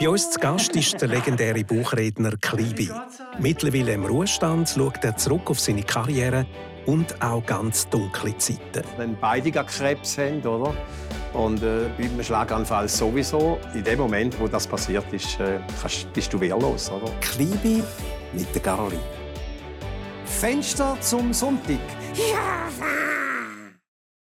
Bei uns zu Gast ist der legendäre Buchredner Klibi. Mittlerweile im Ruhestand schaut er zurück auf seine Karriere und auch ganz dunkle Zeiten. Wenn beide Krebs haben, oder? Und äh, bei einem Schlaganfall sowieso. In dem Moment, wo das passiert ist, äh, bist du wehrlos, oder? Klibi mit der Garli. Fenster zum Sonntag. Ja,